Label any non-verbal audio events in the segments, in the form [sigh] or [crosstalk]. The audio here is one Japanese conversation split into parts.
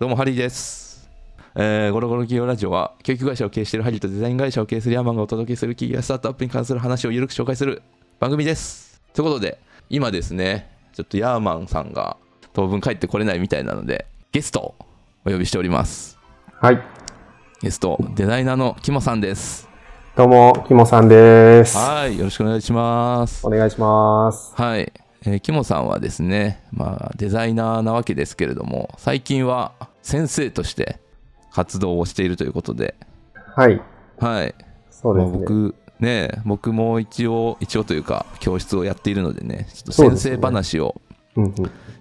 どうもハリーです、えー、ゴロゴロ企業ラジオは教育会社を経営しているハリーとデザイン会社を経営するヤーマンがお届けする企業やスタートアップに関する話をゆるく紹介する番組ですということで今ですねちょっとヤーマンさんが当分帰ってこれないみたいなのでゲストをお呼びしておりますはい。ゲストデザイナーのキモさんですどうも、キモさんです。はいよろしくお願いしますお願いします。はい、えーキモさんはですね、まあ、デザイナーなわけですけれども最近は先生として活動をしているということではい。はいそうですね。まあ僕ね僕も一応一応というか教室をやっているのでねちょっと先生話を。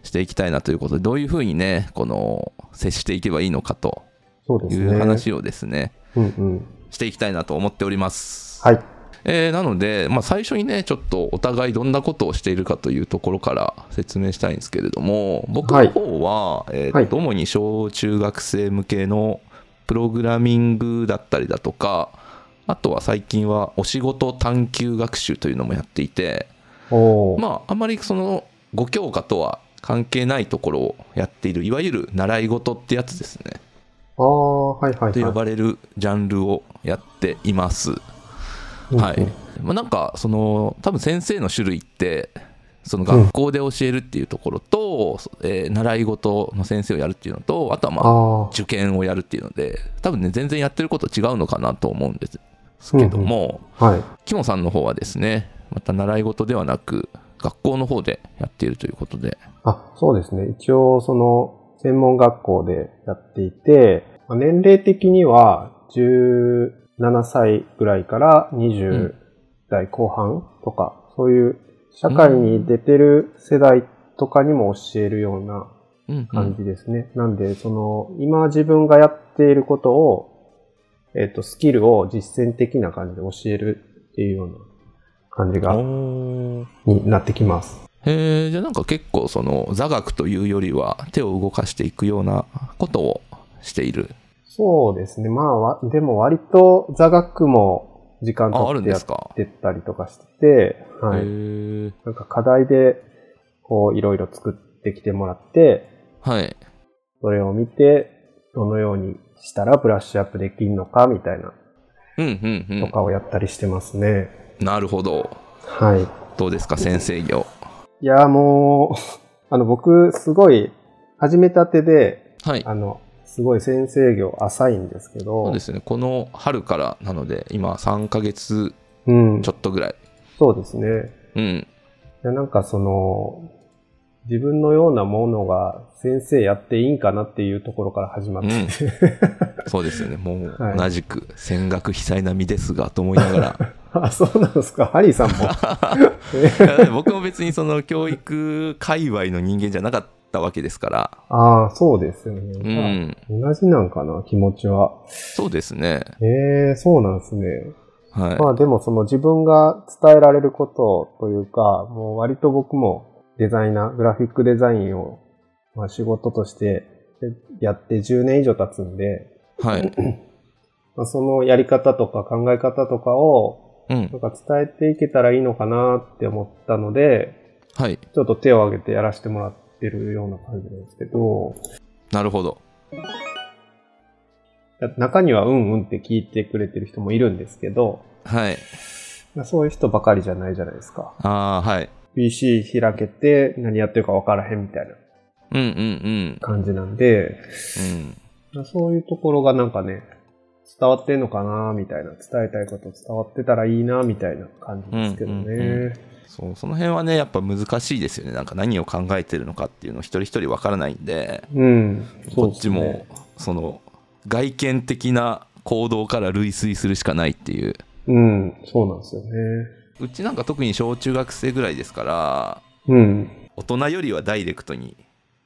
していきたいなということでどういうふうにねこの接していけばいいのかとい。う話をですねうんうん。していきたいなと思っております、はい。えーなので、まあ、最初にねちょっとお互いどんなことをしているかというところから説明したいんですけれども僕の方は、えーとはい主に小中学生向けのプログラミングだったりだとかあとは最近はお仕事探究学習というのもやっていて。まああまりその5教科とは関係ないところをやっているいわゆる習い事ってやつですねああ、はいはいはい。と呼ばれるジャンルをやっています。うんうんはい。まあ、なんかその多分先生の種類ってその学校で教えるっていうところと、えー習い事の先生をやるっていうのとあとはまあ。受験をやるっていうので多分ね全然やってること違うのかなと思うんですけども、はい。キモさんの方はですねまた習い事ではなく学校の方でやっているということであ、そうですね。一応、その、専門学校でやっていて、まあ年齢的には17歳ぐらいから20代後半とか、そういう社会に出てる世代とかにも教えるようなうん。うん感じですね。なんで、その、今自分がやっていることを、えっ、と、スキルを実践的な感じで教えるっていうような感じが、になってきます。へえじゃあなんか結構その座学というよりは手を動かしていくようなことをしているそうですね。まあわ、でも割と座学も時間あある取ってやっんですかてったりとかしてて、はへい。えなんか課題で、こう、いろいろ作ってきてもらって、はいそれを見て、どのようにしたらブラッシュアップできるのかみたいな、うんうんとかをやったりしてますね。うんなるほどはい。どうですか？先生業いや、もう、[laughs] あの、僕、すごい、始めたてで、はいあの、すごい先生業浅いんですけど、そうですね。この春からなので今3ヶ月うんちょ、っとぐらい。そうですね。うん。いやなんかその、自分のようなものが先生やっていいんかなっていうところから始まって、うん。[laughs] そうですよね。もうはい同じく戦学被災並みですがと思いながら。[laughs] あ、そうなんですか。ハリーさんも。[laughs] 僕も別にその教育界隈の人間じゃなかったわけですから。ああ、そうですようね。ん同じなんかな、気持ちは。そうですね。ええそうなんですね。はい。まあでもその自分が伝えられることというか、もう割と僕もデザイナー、グラフィックデザインを、まあ、仕事としてやって10年以上経つんで、はい。[clears throat] まあ、そのやり方とか考え方とかをうん。なんか伝えていけたらいいのかなって思ったので、はい。ちょっと手を挙げてやらせてもらってるような感じなんですけど、なるほど。中にはうんうんって聞いてくれてる人もいるんですけど、はい。まあそういう人ばかりじゃないじゃないですか。ああはい。PC 開けて何やってるか分からへんみたいな。うんうん感じなんで、うん。そういうところがなんかね、伝わってんのかなみたいな、伝えたいこと伝わってたらいいなみたいな感じですけどね。うんうんうそうその辺はねやっぱ難しいですよねなんか何を考えてるのかっていうの一人一人わからないんでうん。こっちもその外見的な行動から類推するしかないっていううん、そうなんですよね。うちなんか特に小中学生ぐらいですからうん。大人よりはダイレクトに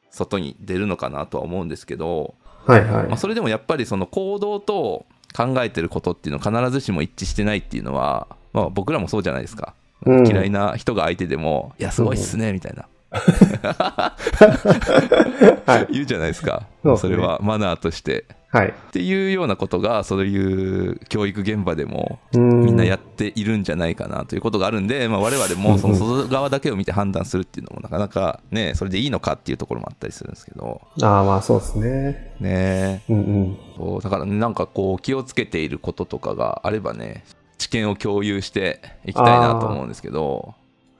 外に出るのかなとは思うんですけど、はいはい。まあ、それでもやっぱりその行動と考えてることっていうのは必ずしも一致してないっていうのは、まあ、僕らもそうじゃないですか、うん。嫌いな人が相手でも「いやすごいっすね」みたいな、[laughs] はい。言うじゃないですか。そうですね。れはマナーとして。はい。っていうようなことがそういう教育現場でもみみんなやっているんじゃないかなということがあるんで、まあ、我々もその外側だけを見て判断するっていうのもなかなかねそれでいいのかっていうところもあったりするんですけど。ああ、まあそうですね。ね。うんうん。そうだからなんかこう気をつけていることとかがあればね知見を共有していきたいなと思うんですけど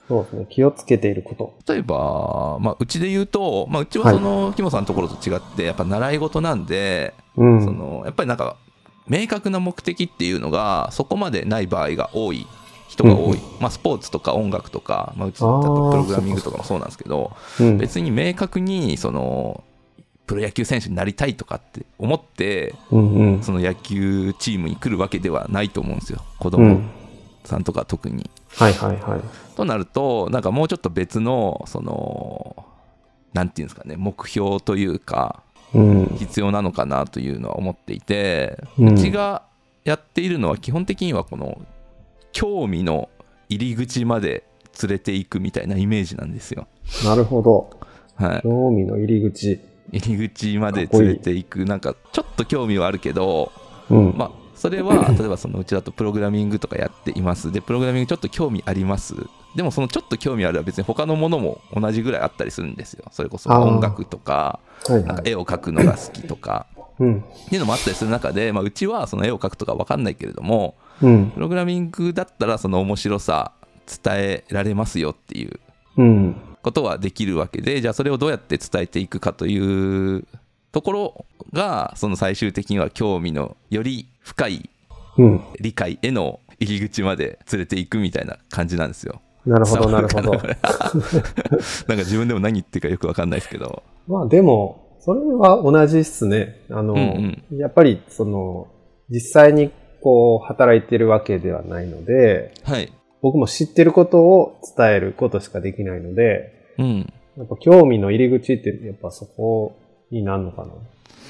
そうですね。気をつけていること。例えば、まあ、うちで言うと、まあ、うちはその、キモさんのところと違ってやっぱ習い事なんで、うん。そのやっぱりなんか明確な目的っていうのがそこまでない場合が多い人が多い、うんまあ、スポーツとか音楽とか、まあ、うちだとプログラミングとかもそうなんですけどうん、別に明確にそのプロ野球選手になりたいとかって思ってうんうん。その野球チームに来るわけではないと思うんですよ子供うん。さんとか特に。はいはいはい。となるとなんかもうちょっと別のそのなんていうんですかね目標というかうん。必要なのかなというのは思っていて、ううんちがやっているのは基本的にはこの興味の入り口まで連れていくみたいなイメージなんですよ。なるほど。はい、興味の入り口。入り口まで連れていくなんかちょっと興味はあるけど、うん。まあ、それは例えばそのうちだとプログラミングとかやっていますでプログラミングちょっと興味ありますでもそのちょっと興味あるは別に他のものも同じぐらいあったりするんですよそれこそ音楽とか。なんか絵を描くのが好きとかうん。っていうのもあったりする中で、まあ、うちはその絵を描くとか分かんないけれどもうん。プログラミングだったらその面白さ伝えられますよっていううん。ことはできるわけでじゃあそれをどうやって伝えていくかというところがその最終的には興味のより深いうん。理解への入り口まで連れていくみたいな感じなんですよ。なるほどなるほど。[laughs] なんか自分でも何言ってるかよく分かんないですけど。まあでも、それは同じっすね。あの、うんやっぱりその、実際にこう、働いてるわけではないので、はい。僕も知ってることを伝えることしかできないので、うん。やっぱ興味の入り口ってやっぱそこになるのかな。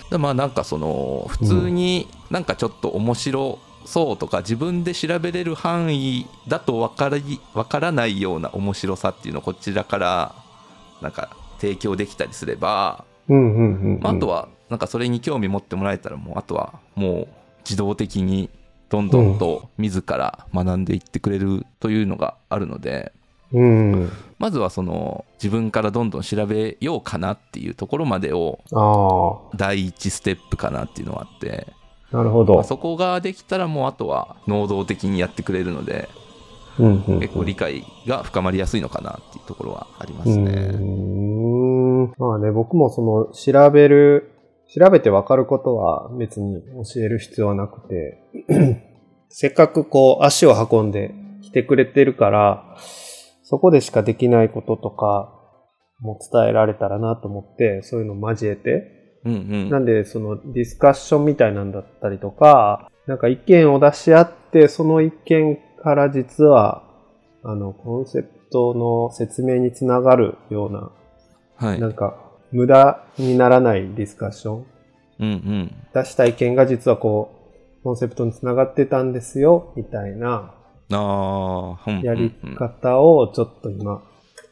でまあなんかその普通になんかちょっと面白そうとか自分で調べれる範囲だと分からい分からないような面白さっていうのをこちらからなんか提供できたりすれば、うんうんうん、うん。まあ、あとはなんかそれに興味持ってもらえたらもうあとはもう自動的にどんどんと自ら学んでいってくれるというのがあるので、うん。まずはその自分からどんどん調べようかなっていうところまでをあ第一ステップかなっていうのはあって、あ、なるほどまあ。そこができたらもうあとは能動的にやってくれるのでうんうん、結構理解が深まりやすいのかなっていうところはありますね。ん。まあね、僕もその、調べる、調べてわかることは別に教える必要はなくて、[clears throat] せっかくこう足を運んで来てくれてるから、そこでしかできないこととかも伝えられたらなと思って、そういうのを交えて、うんうん。なんでそのディスカッションみたいなんだったりとか、なんか意見を出し合って、その意見から実は、あの、コンセプトの説明につながるようなはい。なんか、無駄にならないディスカッション。うんうん。出した意見が実はこう、コンセプトにつながってたんですよ、みたいなあーうんやりうん方をちょっと今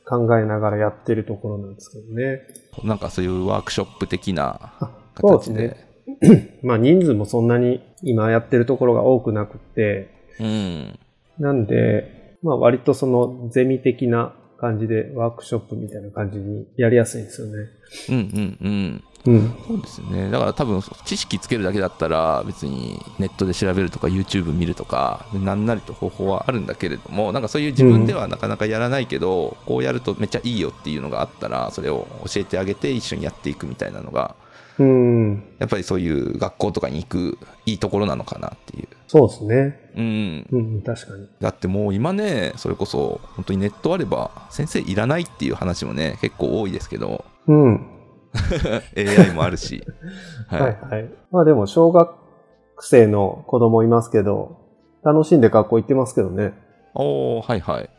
考えながらやってるところなんですけどね。うんなんかそういうワークショップ的なそうです形でね。[coughs] まあ人数もそんなに今やってるところが多くなくて、うんなんで、まあ割とそのゼミ的な感じでワークショップみたいな感じにやりやすいんですよね。うんうんうんうん。そうですねだから多分知識つけるだけだったら別にネットで調べるとか YouTube 見るとかなんなりと方法はあるんだけれどもなんかそういう自分ではなかなかやらないけど、こうやるとめっちゃいいよっていうのがあったらそれを教えてあげて一緒にやっていくみたいなのがうん。やっぱりそういう学校とかに行くいいところなのかなっていう。そうですね。うん、うん、確かに。だってもう今ねそれこそ本当にネットあれば先生いらないっていう話もね結構多いですけどうん。[laughs] AI もあるし、はいはいはい。まあでも、小学生の子供いますけど、楽しんで学校行ってますけどね。おーはいはい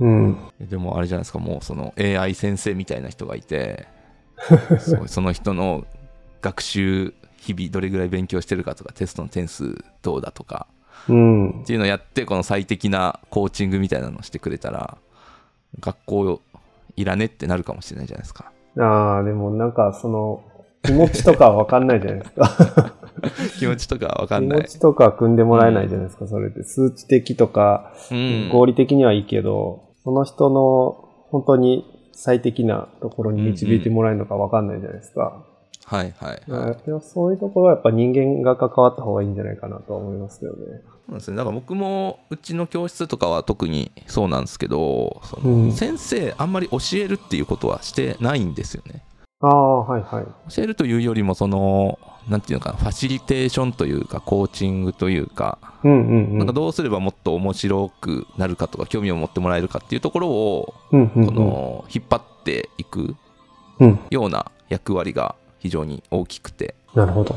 うん。でもあれじゃないですかもうその AI 先生みたいな人がいて [laughs] そうその人の学習日々どれぐらい勉強してるかとかテストの点数どうだとかうんっ。ていうのをやってこの最適なコーチングみたいなのをしてくれたら学校いらねってなるかもしれないじゃないですかああ、でもなんかその、気持ちとかはわかんないじゃないですか。[laughs] 気持ちとかわかんない気持。ちとか組んでもらえないじゃないですか、それって。数値的とか、うん。合理的にはいいけど、その人の本当に最適なところに導いてもらえるのかわかんないじゃないですか。はいはい、だはい。そういうところはやっぱ人間が関わった方がいいんじゃないかなとは思いますけどね。そうですね。だから僕もうちの教室とかは特にそうなんですけど、そのうん先生あんまり教えるっていうことはしてないんですよね。ああ、はいはい。教えるというよりもそのなんていうのかなファシリテーションというかコーチングというか、うんうんうん。なんかどうすればもっと面白くなるかとか興味を持ってもらえるかっていうところを、うんうんうん、この引っ張っていくうん。ような役割が非常に大きくてなるほど。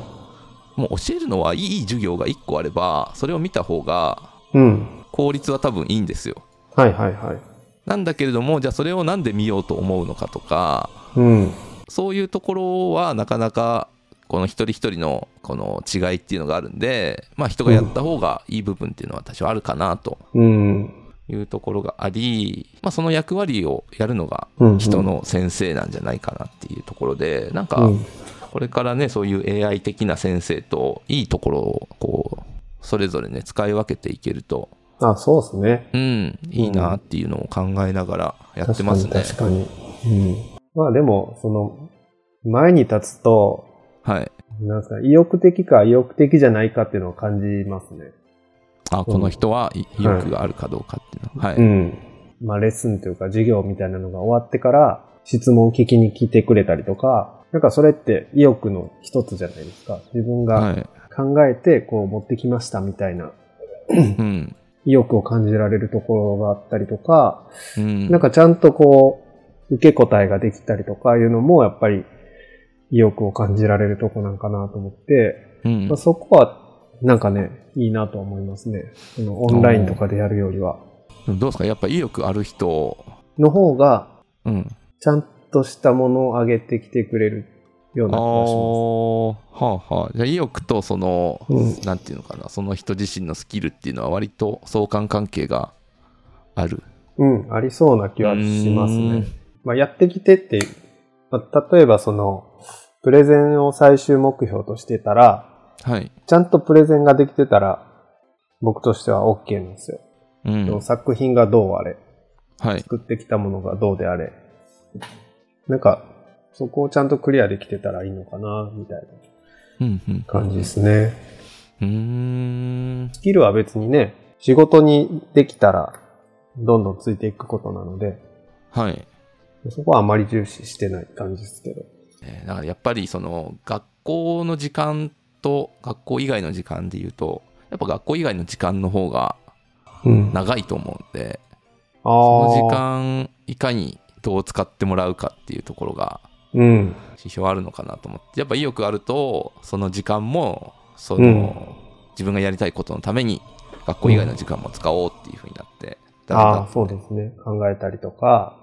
もう教えるのはいい授業が1個あればそれを見た方がうん。効率は多分いいんですよはいはいはい。なんだけれどもじゃあそれをなんで見ようと思うのかとかうん。そういうところはなかなかこの一人一人のこの違いっていうのがあるんでまあ人がやった方がいい部分っていうのは多少あるかなとうん。いうところがあり、まあ、その役割をやるのがうん。人の先生なんじゃないかなっていうところでなんかうん。これからねそういう AI 的な先生といいところをこうそれぞれね使い分けていけるとあ、そうですね。うんいいなっていうのを考えながらやってますね、確かに。確かに。うん。まあでも、その、前に立つと、はいなんですか、意欲的か意欲的じゃないかっていうのを感じますね。あこの人は意欲があるかどうかっていうの。は、はい、うん。まあレッスンというか授業みたいなのが終わってから質問聞きに来てくれたりとか、なんかそれって意欲の一つじゃないですか。自分がはい。考えてこう持ってきましたみたいなうん。意欲を感じられるところがあったりとか、うん。なんかちゃんとこう受け答えができたりとかいうのもやっぱり意欲を感じられるとこなんかなと思って、うん。まあ、そこはなんかね、いいなと思いますね。そのオンラインとかでやるよりは。どうですか？やっぱ意欲ある人、の方がうん、ちゃんとしたものを上げてきてくれるようあな気がしーはあはあじゃあ意欲とその、うんなんていうのかな？その人自身のスキルっていうのは割と相関関係があるます。うん、ありそうな気はしますね。まあ、やってきてって、まあ、例えばその、プレゼンを最終目標としてたら、はい、ちゃんとプレゼンができてたら、僕としては OK なんですよ。うん。作品がどうあれ、はい、作ってきたものがどうであれ、なんか、そこをちゃんとクリアできてたらいいのかな、みたいな感じですね。うーん。スキルは別にね、仕事にできたら、どんどんついていくことなので、はい。そこはあまり重視してない感じですけど。えーだからやっぱりその学校の時間と学校以外の時間で言うとやっぱ学校以外の時間の方がうん。長いと思うんであその時あ。間いかにどう使ってもらうかっていうところがうん。指標あるのかなと思ってやっぱ意欲あるとその時間もその、うん自分がやりたいことのために学校以外の時間も使おうっていうふうになって、だんだんああ、そうですね。考えたりとか、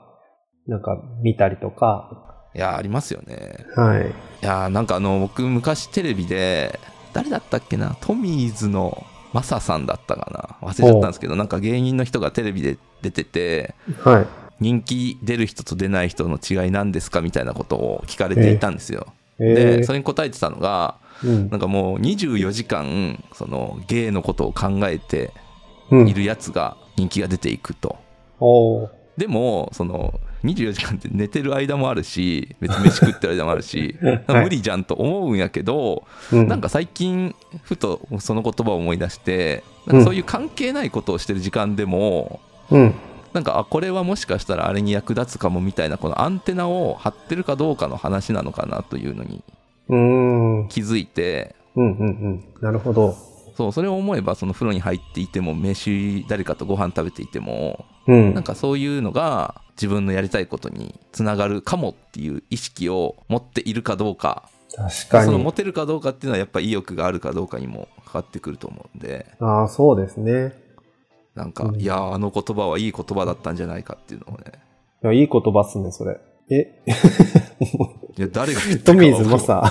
なんか見たりとか。いやありますよね。はい。いやーなんかあの僕昔テレビで誰だったっけな？トミーズのマサさんだったかな？忘れちゃったんですけどなんか芸人の人がテレビで出ててはい。人気出る人と出ない人の違いなんですかみたいなことを聞かれていたんですよ、えー。でそれに答えてたのがうん。なんかもう24時間その芸のことを考えてうん。いるやつが人気が出ていくと。おー。でもその24時間って寝てる間もあるし別に飯食ってる間もあるし [laughs] はい無理じゃんと思うんやけど、うんなんか最近ふとその言葉を思い出してなんかそういう関係ないことをしてる時間でも、うん。なんかあこれはもしかしたらあれに役立つかもみたいなこのアンテナを張ってるかどうかの話なのかなというのに気づいてうんうん。なるほど。そうそれを思えばその風呂に入っていても飯誰かとご飯食べていてもうん。なんかそういうのが自分のやりたいことにつながるかもっていう意識を持っているかどうか確かにその持。てるかどうかっていうのはやっぱ意欲があるかどうかにもかかってくると思うんでああ、そうですね。なんか、うんいやーあの言葉はいい言葉だったんじゃないかっていうのをねいや、いい言葉っすね、それ。え、いや誰が言ったトかミーズもさ、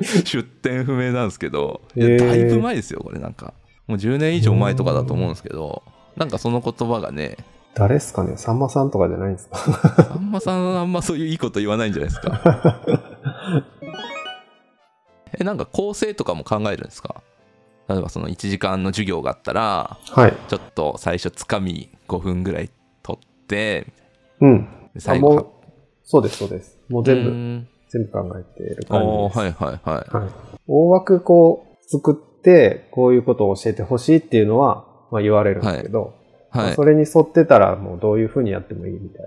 [laughs] 出典不明なんですけどだいぶ前ですよこれなんか。もう10年以上前とかだと思うんですけどなんかその言葉がね誰っすかね？さんまさんとかじゃないんですか？[laughs] さんまさんあんまそういういいこと言わないんじゃないですか。[laughs] えなんか構成とかも考えるんですか？例えばその1時間の授業があったらはい。ちょっと最初つかみ5分ぐらい取ってうん。で最後あもうそうです、そうです。もう全部、部全部考えている感じです。はいはいはいはい。大枠こう作って、こういうことを教えてほしいっていうのは、まあ言われるんですけど、まはいあそれに沿ってたらもうどういうふうにやってもいいみたい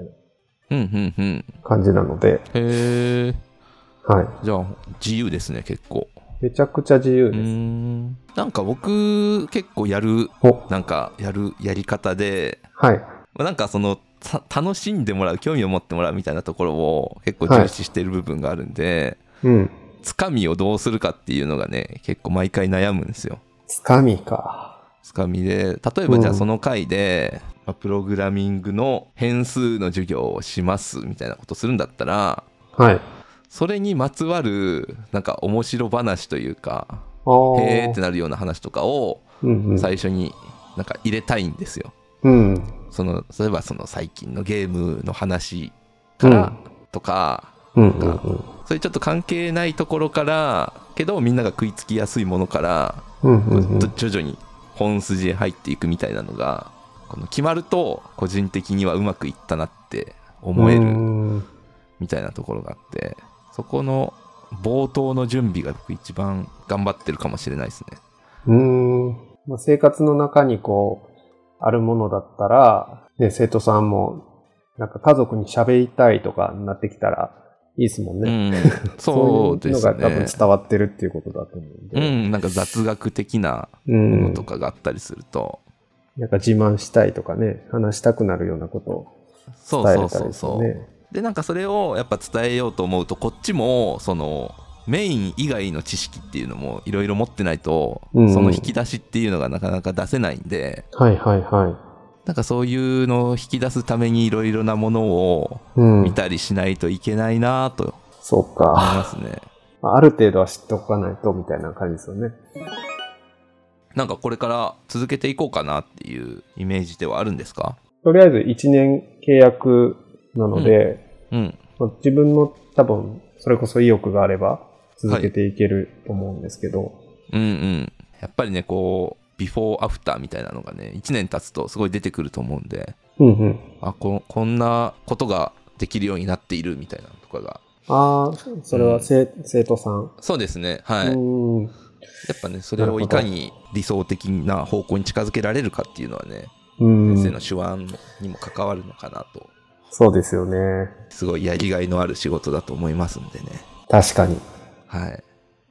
なうんうんうん感じなので、へえはい。じゃあ自由ですね結構めちゃくちゃ自由です。んなんか僕結構やるお、なんかやるやり方ではい。まあなんかそのた楽しんでもらう興味を持ってもらうみたいなところを結構重視している部分があるんで、うん。つかみをどうするかっていうのがね結構毎回悩むんですよつかみか。つかみで例えばじゃうんあその回で、まあプログラミングの変数の授業をしますみたいなことするんだったらはい。それにまつわるなんか面白話というかへーってなるような話とかをうんうん。最初になんか入れたいんですようん。その例えばその最近のゲームの話からとか、うんうんうん。そういうちょっと関係ないところからけどみんなが食いつきやすいものからうんうんうんと徐々に本筋へ入っていくみたいなのがこの決まると個人的にはうまくいったなって思えうるんみたいなところがあってそこの冒頭の準備が僕一番頑張ってるかもしれないですね。うーん。まあ、生活の中にこう、あるものだったら、ね、生徒さんも、なんか家族に喋りたいとかになってきたらいいですもんうね。ん、[laughs] そうですいうのが多分ね。伝わってるっていうことだと思うんうで。ん、なんか雑学的なうん。ものとかがあったりすると、なんか自慢したいとかね、話したくなるようなことをそう伝えそうそうれたりですよそう。ね。でなんかそれをやっぱ伝えようと思うとこっちもそのメイン以外の知識っていうのもいろいろ持ってないと、うんうんその引き出しっていうのがなかなか出せないんではいはいはい。なんかそういうのを引き出すためにいろいろなものをうん見。たりしないといけないなとそう思いか。ますね。まあある程度は知っておかないとみたいな感じですよね。なんかこれから続けていこうかなっていうイメージではあるんですか？とりあえず1年契約なので、うん。まあ自分の多分、それこそ意欲があれば続けていけると思うんですけど、うんうん。やっぱりね、こう、ビフォーアフターみたいなのがね、1年経つとすごい出てくると思うんで、うんうん。あここんなことができるようになっているみたいなのとかがああ、それは生,、生徒さん。そうですねはい、やうん。っぱねそれをいかに理想的な方向に近づけられるかっていうのはね、うん先生の手腕にも関わるのかなとそうですよね。すごいやりがいのある仕事だと思いますんでね確かに。はい。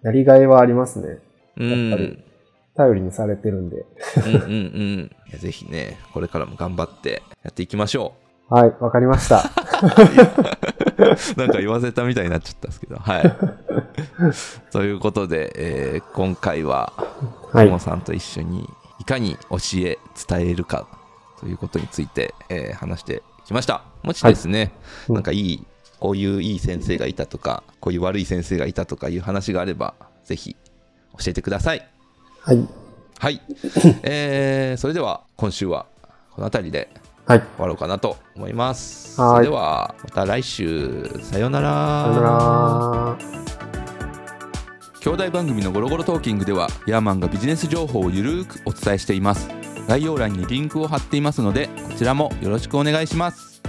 やりがいはありますね。うん。やっぱり。頼りにされてるんで。うんうんうん。いやぜひねこれからも頑張ってやっていきましょはい、わかりました。う [laughs] なんか言わせたみたいになっちゃったんですけど。はい。[laughs] ということで、えー今回ははい。さんと一緒にいかに教え伝えるかということについて、えー話してきました。もしですね、うん。なんかいいこういういい先生がいたとかこういう悪い先生がいたとかいう話があればぜひ教えてください。はい。はい、[laughs] えーそれでは今週はこの辺りではい。終わろうかなと思います。はい。それではまた来週。さようなら。さよなら。兄弟番組のゴロゴロトーキングではヤーマンがビジネス情報をゆるーくお伝えしています。概要欄にリンクを貼っていますのでこちらもよろしくお願いします